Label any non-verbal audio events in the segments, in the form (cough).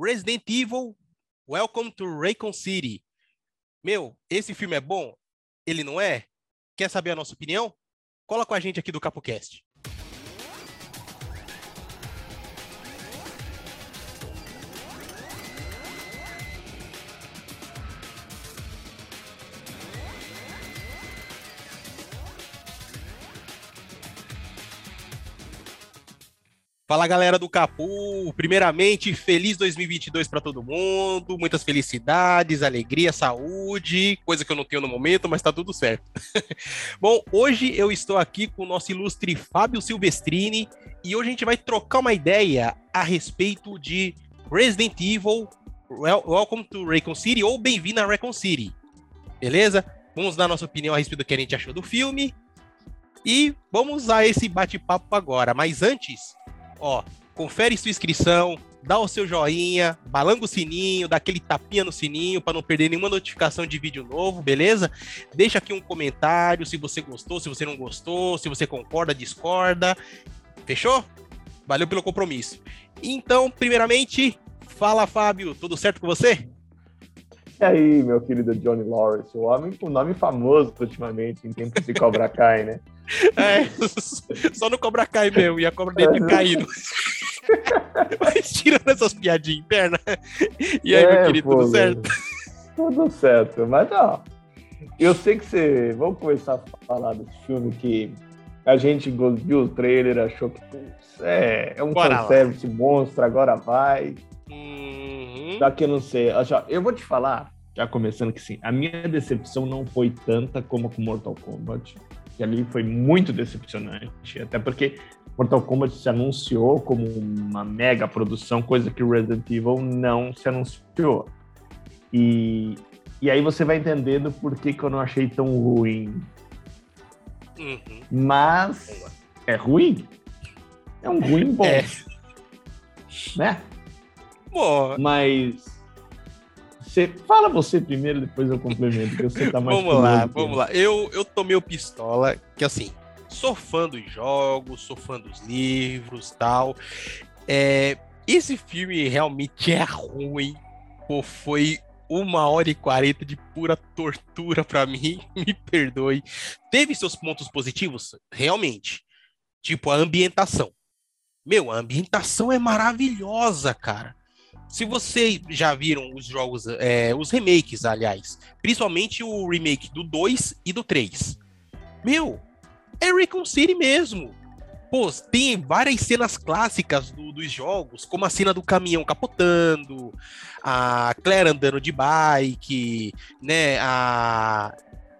Resident Evil Welcome to Raycon City. Meu, esse filme é bom? Ele não é? Quer saber a nossa opinião? Cola com a gente aqui do CapoCast. Fala galera do Capu, primeiramente feliz 2022 para todo mundo, muitas felicidades, alegria, saúde, coisa que eu não tenho no momento, mas tá tudo certo. (laughs) Bom, hoje eu estou aqui com o nosso ilustre Fábio Silvestrini e hoje a gente vai trocar uma ideia a respeito de Resident Evil Welcome to Raycon City ou Bem-vindo a Raycon City. Beleza? Vamos dar nossa opinião a respeito do que a gente achou do filme e vamos a esse bate-papo agora. Mas antes, ó, confere sua inscrição, dá o seu joinha, balanga o sininho, dá aquele tapinha no sininho para não perder nenhuma notificação de vídeo novo, beleza? Deixa aqui um comentário se você gostou, se você não gostou, se você concorda, discorda. Fechou? Valeu pelo compromisso. Então, primeiramente, fala Fábio, tudo certo com você? E aí, meu querido Johnny Lawrence, o homem com nome famoso ultimamente em tempos de Cobra Kai, né? (laughs) É, só no Cobra Kai mesmo, e a cobra dele caindo. Mas tirando essas piadinhas internas. E aí, é, meu querido, pô, tudo certo? Tudo certo, mas ó, eu sei que você. Vamos começar a falar desse filme que a gente viu o trailer, achou que é, é um fanservice monstro, agora vai. Uhum. Daqui eu não sei. Eu vou te falar, já começando que sim, a minha decepção não foi tanta como com Mortal Kombat que ali foi muito decepcionante, até porque Mortal Kombat se anunciou como uma mega produção, coisa que Resident Evil não se anunciou. E, e aí você vai entendendo por que, que eu não achei tão ruim. Uhum. Mas é ruim? É um ruim bom. É. Né? Bom. Mas você, fala você primeiro, depois eu complemento, que você tá mais Vamos lá, vamos lá. Eu, eu tomei o pistola, que assim, sou fã dos jogos, sou fã dos livros tal. É, esse filme realmente é ruim. Pô, foi uma hora e quarenta de pura tortura para mim, (laughs) me perdoe. Teve seus pontos positivos? Realmente. Tipo, a ambientação. Meu, a ambientação é maravilhosa, cara. Se vocês já viram os jogos, é, os remakes, aliás, principalmente o remake do 2 e do 3, meu, é Recon City mesmo. Pô, tem várias cenas clássicas do, dos jogos, como a cena do caminhão capotando, a Claire andando de bike, né, a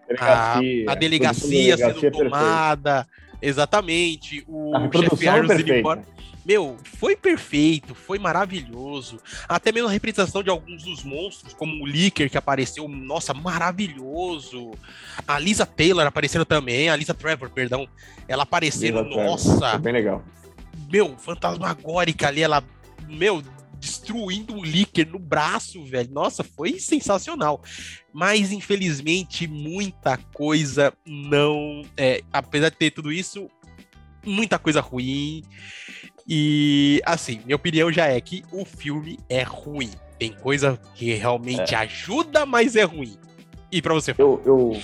delegacia, a, a delegacia sendo é tomada, exatamente, o chefe Harris indo embora. Meu, foi perfeito, foi maravilhoso. Até mesmo a representação de alguns dos monstros, como o Licker que apareceu, nossa, maravilhoso. A Lisa Taylor aparecendo também, a Lisa Trevor, perdão, ela aparecendo, Lisa nossa. bem legal. Meu, fantasmagórica ali, ela, meu, destruindo o Licker no braço, velho. Nossa, foi sensacional. Mas, infelizmente, muita coisa não. É, apesar de ter tudo isso, muita coisa ruim. E, assim, minha opinião já é que o filme é ruim. Tem coisa que realmente é. ajuda, mas é ruim. E para você? Eu, eu,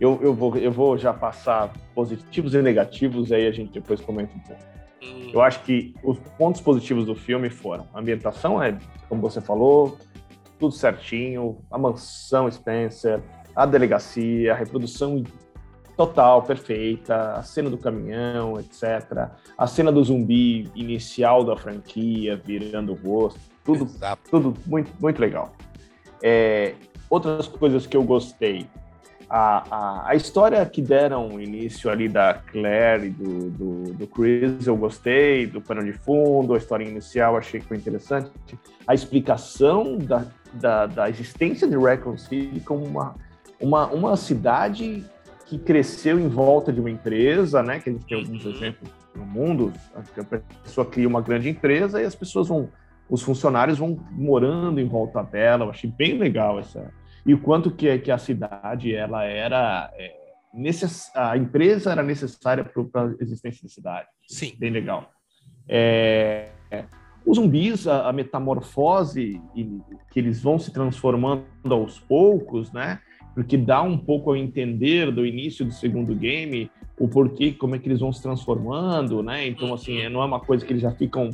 eu, eu, vou, eu vou já passar positivos e negativos, aí a gente depois comenta um pouco. Hum. Eu acho que os pontos positivos do filme foram: a ambientação é, como você falou, tudo certinho, a mansão Spencer, a delegacia, a reprodução total, perfeita, a cena do caminhão, etc. A cena do zumbi inicial da franquia, virando o rosto, tudo, tudo muito, muito legal. É, outras coisas que eu gostei, a, a, a, história que deram início ali da Claire e do, do, do, Chris, eu gostei, do pano de fundo, a história inicial achei que foi interessante. A explicação da, da, da existência de Raccoon City como uma, uma, uma cidade que cresceu em volta de uma empresa, né? Que a gente tem alguns uhum. exemplos no mundo. A pessoa cria uma grande empresa e as pessoas vão, os funcionários vão morando em volta dela. Eu achei bem legal essa. E o quanto que, que a cidade ela era é, necess... a empresa era necessária para a existência da cidade. Sim. Bem legal. É... Os zumbis, a, a metamorfose e, que eles vão se transformando aos poucos, né? Porque dá um pouco a entender do início do segundo game o porquê, como é que eles vão se transformando, né? Então, assim, não é uma coisa que eles já ficam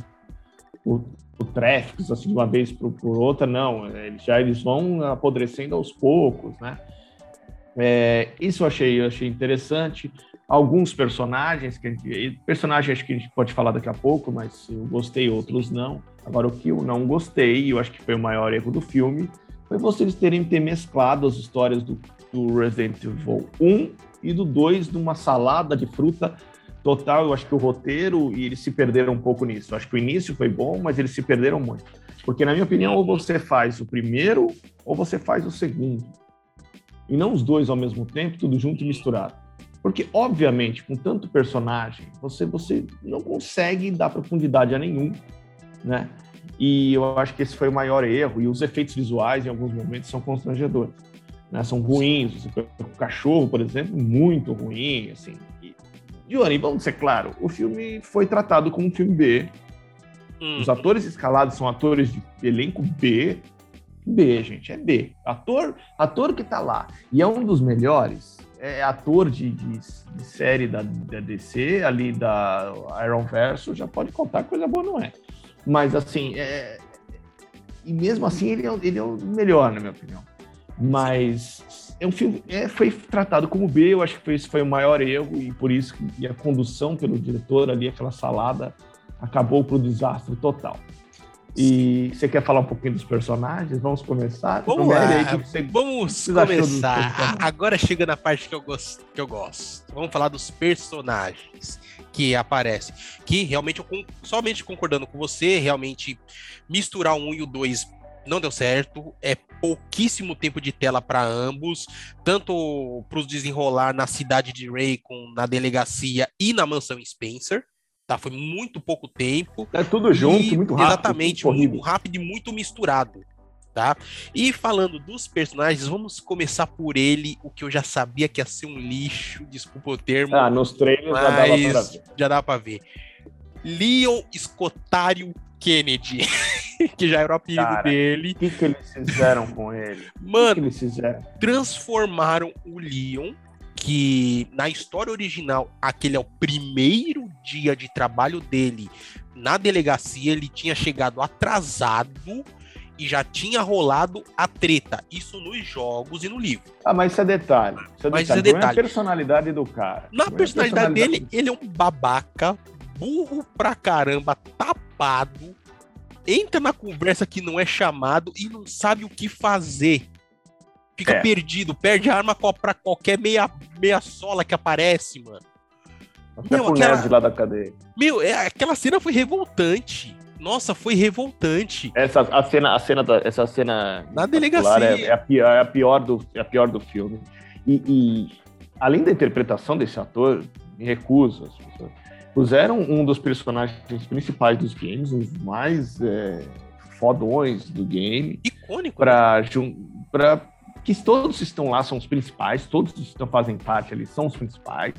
o, o tráfico, assim, de uma vez por, por outra, não. Eles já eles vão apodrecendo aos poucos, né? É, isso eu achei, eu achei interessante. Alguns personagens, que gente, personagens acho que a gente pode falar daqui a pouco, mas eu gostei, outros não. Agora, o que eu não gostei, e eu acho que foi o maior erro do filme, foi vocês terem ter mesclado as histórias do, do Resident Evil 1 e do 2 numa salada de fruta total. Eu acho que o roteiro, e eles se perderam um pouco nisso. Eu acho que o início foi bom, mas eles se perderam muito. Porque, na minha opinião, ou você faz o primeiro ou você faz o segundo. E não os dois ao mesmo tempo, tudo junto e misturado. Porque, obviamente, com tanto personagem, você, você não consegue dar profundidade a nenhum, né? E eu acho que esse foi o maior erro. E os efeitos visuais, em alguns momentos, são constrangedores. Né? São ruins. O cachorro, por exemplo, muito ruim, assim. E, Johnny, vamos ser claro, o filme foi tratado como um filme B. Hum. Os atores escalados são atores de elenco B, B, gente, é B. Ator, ator que tá lá e é um dos melhores, é ator de, de, de série da, da, DC, ali da Iron Verso, já pode contar coisa boa, não é? Mas assim, é... e mesmo assim ele é, ele é o melhor, na minha opinião. Mas é um filme, é, foi tratado como B, eu acho que foi, esse foi o maior erro, e por isso que a condução pelo diretor ali, aquela salada, acabou pro desastre total. E você quer falar um pouquinho dos personagens? Vamos começar? Vamos lá, aí, você, vamos começar. Agora chega na parte que eu, gosto, que eu gosto. Vamos falar dos personagens que aparecem. Que realmente, eu somente concordando com você, realmente misturar o um e o dois não deu certo. É pouquíssimo tempo de tela para ambos, tanto para os desenrolar na cidade de Raycon, na delegacia e na mansão Spencer. Tá, foi muito pouco tempo. É tudo junto, muito rápido. Exatamente, muito rápido e muito misturado. Tá? E falando dos personagens, vamos começar por ele, o que eu já sabia que ia ser um lixo, desculpa o termo. Ah, nos treinos já dava pra ver. Já dá pra ver. Leon Escotário Kennedy, (laughs) que já era o apelido Cara, dele. O que, que eles fizeram com ele? Mano, que que eles fizeram? transformaram o Leon que na história original, aquele é o primeiro dia de trabalho dele na delegacia, ele tinha chegado atrasado e já tinha rolado a treta. Isso nos jogos e no livro. Ah, mas isso é detalhe. Isso é mas detalhe. Isso é detalhe. Não é a personalidade do cara. Na personalidade, personalidade dele, ele é um babaca, burro pra caramba, tapado, entra na conversa que não é chamado e não sabe o que fazer fica é. perdido, perde a arma pra qualquer meia, meia sola que aparece, mano. Até Meu, aquela... de lá da cadeia. Meu, é, aquela cena foi revoltante. Nossa, foi revoltante. Essa a cena, a cena da, essa cena na delegacia é, é, a pior, é a pior do, é a pior do filme. E, e além da interpretação desse ator, me recuso. Puseram um dos personagens principais dos games, os mais é, fodões do game, icônico, para né? para que todos estão lá são os principais, todos que estão fazem parte ali são os principais,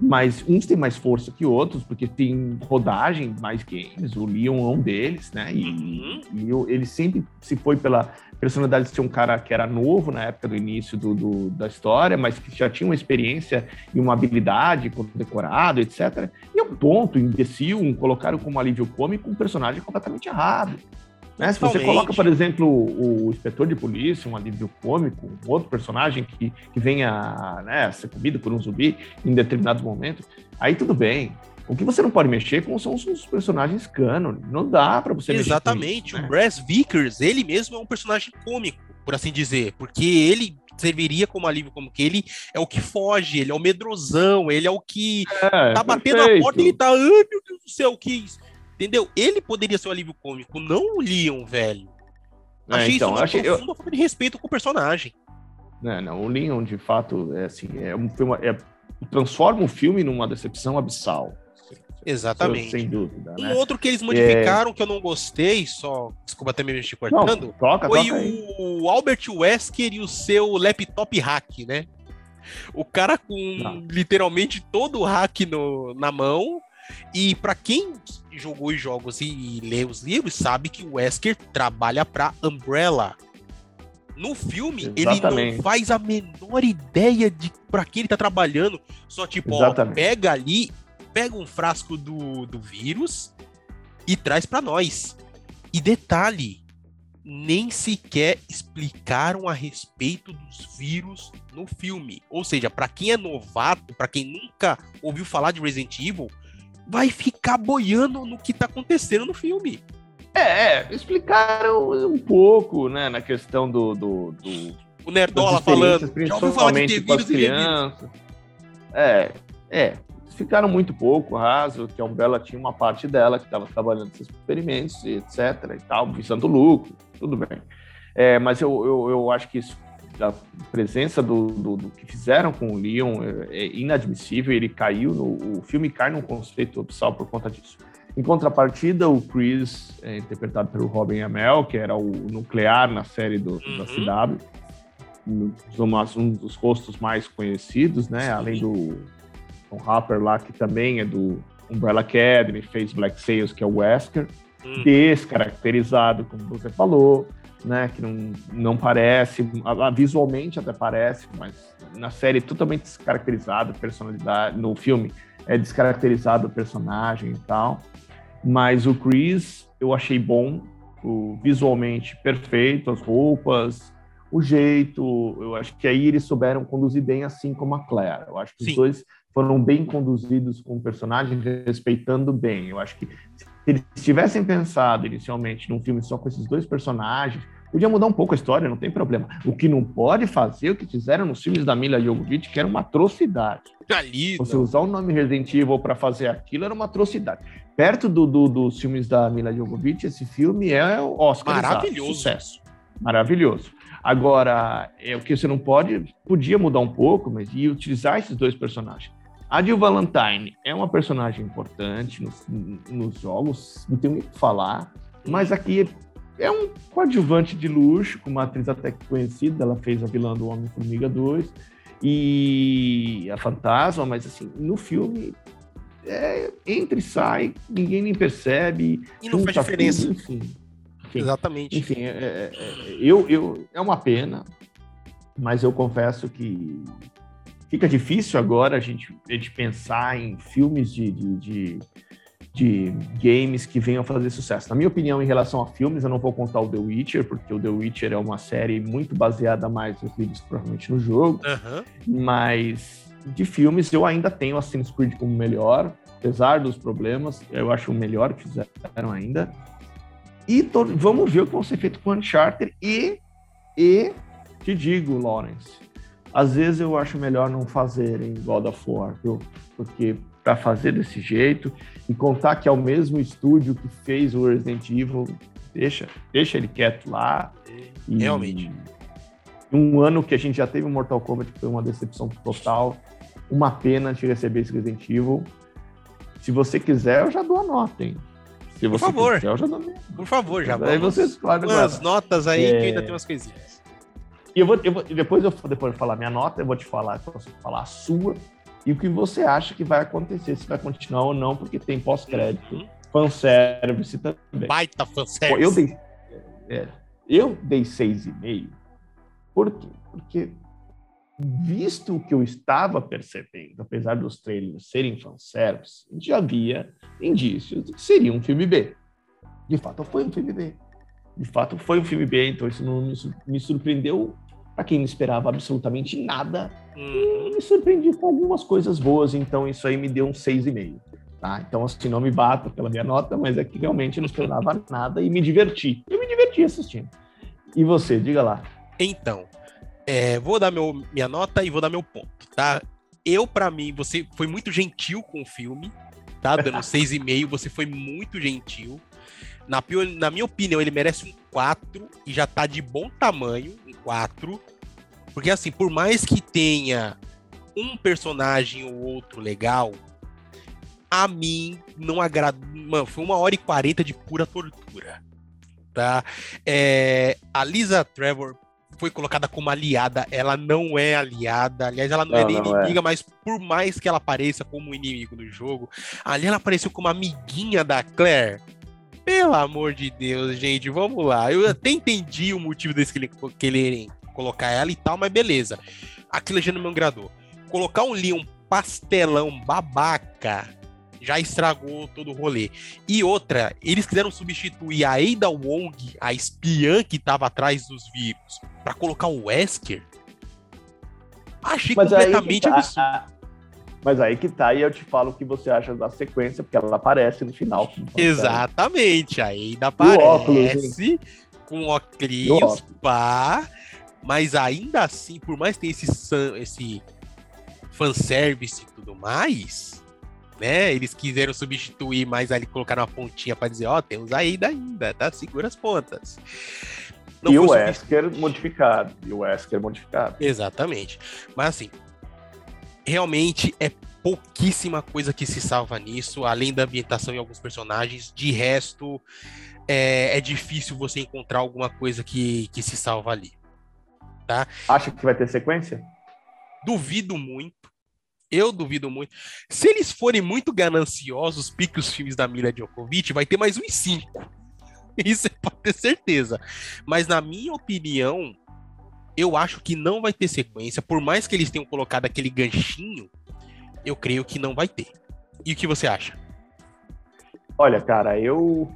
mas uns têm mais força que outros, porque tem rodagem, mais games, o Leon é um deles, né? E, uhum. e eu, ele sempre se foi pela personalidade de ser um cara que era novo na época do início do, do, da história, mas que já tinha uma experiência e uma habilidade decorado, etc. E é um ponto imbecil, um colocaram como alívio cômico um personagem completamente errado. Né? Se você coloca, por exemplo, o, o inspetor de polícia, um alívio cômico, um outro personagem que, que venha né, ser comido por um zumbi em determinados momentos, aí tudo bem. O que você não pode mexer com são os personagens canon. Não dá para você Exatamente. Isso, né? O Brass Vickers, ele mesmo é um personagem cômico, por assim dizer, porque ele serviria como alívio como que ele é o que foge, ele é o medrosão, ele é o que é, tá batendo perfeito. a porta e ele tá, ai meu Deus do céu, que isso? Entendeu? Ele poderia ser o alívio cômico, não o Leon, velho. É, achei então, isso uma achei, profunda eu... falta de respeito com o personagem. Não, não, o Leon, de fato, é assim, é um filme, é, transforma o filme numa decepção abissal. Exatamente. Sem dúvida. Um né? outro que eles modificaram é... que eu não gostei, só. Desculpa até me mexer cortando. Não, toca, foi toca o Albert Wesker e o seu laptop hack, né? O cara com não. literalmente todo o hack no, na mão E para quem jogou os jogos e lê os livros, sabe que o Wesker trabalha para Umbrella. No filme, Exatamente. ele não faz a menor ideia de para quem ele tá trabalhando. Só tipo, ó, pega ali, pega um frasco do, do vírus e traz para nós. E detalhe, nem sequer explicaram a respeito dos vírus no filme. Ou seja, para quem é novato, para quem nunca ouviu falar de Resident Evil, vai ficar boiando no que tá acontecendo no filme. É, é explicaram um pouco, né, na questão do. do, do o Nerdola falando. Já ouviu falar vírus e crianças. É, é. Ficaram muito pouco raso, que a Umbrella tinha uma parte dela que estava trabalhando esses experimentos, etc. e tal, visando lucro tudo bem. É, mas eu, eu, eu, acho que isso, a presença do, do, do, que fizeram com o Leon é, é inadmissível. Ele caiu no. O filme cai num conceito abissal por conta disso. Em contrapartida, o Chris, é, interpretado pelo Robin Amell, que era o nuclear na série do, uhum. da CW, um, um dos rostos mais conhecidos, né? Sim. Além do Tom Harper lá, que também é do Umbrella Academy, fez Black Sails, que é o Wesker hum. descaracterizado, como você falou, né? Que não, não parece, visualmente até parece, mas na série totalmente descaracterizado, personalidade, no filme é descaracterizado o personagem e tal. Mas o Chris eu achei bom, o, visualmente perfeito, as roupas, o jeito, eu acho que aí eles souberam conduzir bem, assim como a Claire. Eu acho que Sim. os dois foram bem conduzidos com o personagem, respeitando bem. Eu acho que se eles tivessem pensado inicialmente num filme só com esses dois personagens, podia mudar um pouco a história, não tem problema. O que não pode fazer, o que fizeram nos filmes da Mila Jovovich, que era uma atrocidade. Ali, Você usar o nome Resident Evil para fazer aquilo era uma atrocidade. Perto do, do, dos filmes da Mila Jovovich, esse filme é o Oscar. Maravilhoso. Sucesso. Maravilhoso. Agora, é o que você não pode, podia mudar um pouco, mas e utilizar esses dois personagens. A Jill Valentine é uma personagem importante nos, nos jogos, não tenho o que falar, mas aqui é um coadjuvante de luxo, com uma atriz até conhecida, ela fez a vilã do Homem-Formiga 2 e a Fantasma, mas assim, no filme é, entra e sai, ninguém nem percebe. E não faz diferença. Tudo, enfim, enfim, Exatamente. Enfim, é, é, é, eu, eu, é uma pena, mas eu confesso que fica difícil agora a gente, a gente pensar em filmes de, de, de, de, games que venham a fazer sucesso. Na minha opinião, em relação a filmes, eu não vou contar o The Witcher, porque o The Witcher é uma série muito baseada mais nos livros, provavelmente no jogo. Uhum. Mas de filmes, eu ainda tenho Assassin's Creed como melhor, apesar dos problemas, eu acho o melhor que fizeram ainda. E vamos ver o que vai ser feito com Uncharted e, e te digo, Lawrence, às vezes eu acho melhor não fazer em God of War, viu? Porque para fazer desse jeito e contar que é o mesmo estúdio que fez o Resident Evil, deixa, deixa ele quieto lá. E, Realmente. Um ano que a gente já teve o Mortal Kombat, que foi uma decepção total. Uma pena de receber esse Resident Evil. Se você quiser, eu já dou a nota, hein? Se Por favor. Quiser, eu já dou Por favor, já. Aí vocês, claro, umas notas aí é... que ainda tem umas coisinhas. E eu vou, eu vou, depois eu depois de falar minha nota, eu vou te falar, posso falar a sua e o que você acha que vai acontecer, se vai continuar ou não, porque tem pós-crédito, uhum. fanservice também. Baita fanservice. Eu dei, é, eu dei 6,5. Por quê? Porque, visto o que eu estava percebendo, apesar dos trailers serem fanservice, já havia indícios de que seria um filme B. De fato, foi um filme B. De fato, foi um filme B, então isso não me surpreendeu para quem não esperava absolutamente nada, hum. me surpreendi com algumas coisas boas, então isso aí me deu um 6,5. Tá? Então, assim, não me bato pela minha nota, mas é que realmente não esperava (laughs) nada e me diverti. Eu me diverti assistindo. E você, diga lá. Então, é, vou dar meu, minha nota e vou dar meu ponto, tá? Eu, para mim, você foi muito gentil com o filme, tá? Dando (laughs) 6,5, você foi muito gentil. Na, na minha opinião, ele merece um 4 e já tá de bom tamanho, um 4. Porque assim, por mais que tenha um personagem ou outro legal, a mim não agrada. Mano, foi uma hora e quarenta de pura tortura. Tá? É, a Lisa Trevor foi colocada como aliada, ela não é aliada. Aliás, ela não, é não é nem inimiga, é. mas por mais que ela apareça como inimigo no jogo, ali ela apareceu como amiguinha da Claire. Pelo amor de Deus, gente, vamos lá. Eu até entendi o motivo deles quererem colocar ela e tal, mas beleza. Aquilo já não me agradou. Colocar um Leon pastelão babaca já estragou todo o rolê. E outra, eles quiseram substituir a Ada Wong, a espiã que estava atrás dos vírus, para colocar o Wesker. Achei Mas completamente tá, absurdo. Mas aí que tá, e eu te falo o que você acha da sequência, porque ela aparece no final. Exatamente, a Ada aparece óculos, com óculos, pá, mas ainda assim, por mais que tenha esse, esse fanservice e tudo mais, né? Eles quiseram substituir, mas ali colocaram uma pontinha para dizer, ó, oh, temos a Ada ainda, tá? Segura as pontas. Não e o Wesker modificado. E o Wesker modificado. Exatamente. Mas assim, realmente é pouquíssima coisa que se salva nisso, além da ambientação e alguns personagens. De resto, é, é difícil você encontrar alguma coisa que, que se salva ali. Tá? Acha que vai ter sequência? Duvido muito. Eu duvido muito. Se eles forem muito gananciosos, pique os filmes da Mila Djokovic, vai ter mais uns cinco. (laughs) Isso pode ter certeza. Mas na minha opinião, eu acho que não vai ter sequência. Por mais que eles tenham colocado aquele ganchinho, eu creio que não vai ter. E o que você acha? Olha, cara, eu.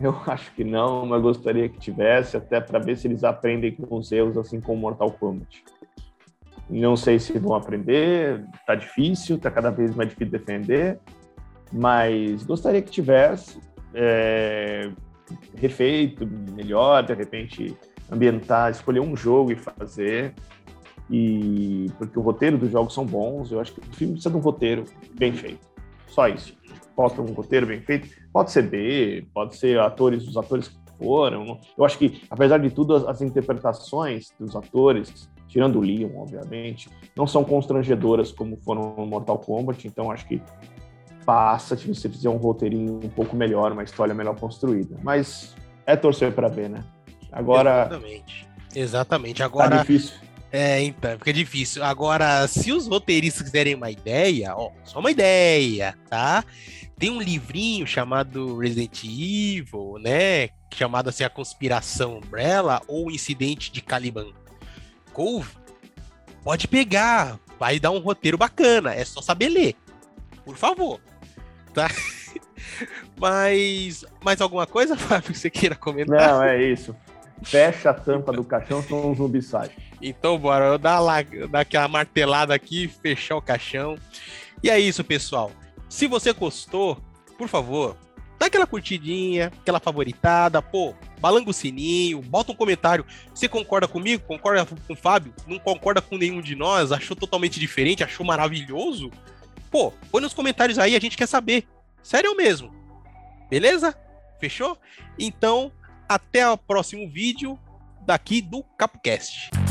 Eu acho que não, mas gostaria que tivesse, até para ver se eles aprendem com os erros, assim como Mortal Kombat. Não sei se vão aprender, tá difícil, tá cada vez mais difícil defender, mas gostaria que tivesse é, refeito melhor, de repente ambientar, escolher um jogo e fazer. E porque o roteiro dos jogos são bons, eu acho que o filme precisa de um roteiro bem feito. Só isso. Ter um roteiro bem feito, pode ser B, pode ser atores, os atores que foram. Eu acho que, apesar de tudo, as, as interpretações dos atores, tirando o Leon, obviamente, não são constrangedoras como foram no Mortal Kombat, então acho que passa se você fizer um roteirinho um pouco melhor, uma história melhor construída. Mas é torcer para ver, né? Agora. Exatamente. Exatamente. Agora. Tá difícil. É, então, fica difícil. Agora, se os roteiristas quiserem uma ideia, ó, só uma ideia, tá? Tem um livrinho chamado Resident Evil, né? Chamado assim A Conspiração Umbrella ou Incidente de Caliban Cove. Pode pegar, vai dar um roteiro bacana, é só saber ler. Por favor. Tá? (laughs) Mas mais alguma coisa, (laughs) Fábio, que você queira comentar? Não, é isso. Fecha a tampa do caixão, senão um zumbi. Então, bora, eu dar, lá, dar aquela martelada aqui, fechar o caixão. E é isso, pessoal. Se você gostou, por favor, dá aquela curtidinha, aquela favoritada, pô, balanga o sininho, bota um comentário. Você concorda comigo? Concorda com o Fábio? Não concorda com nenhum de nós? Achou totalmente diferente? Achou maravilhoso? Pô, põe nos comentários aí, a gente quer saber. Sério mesmo. Beleza? Fechou? Então, até o próximo vídeo daqui do CapoCast.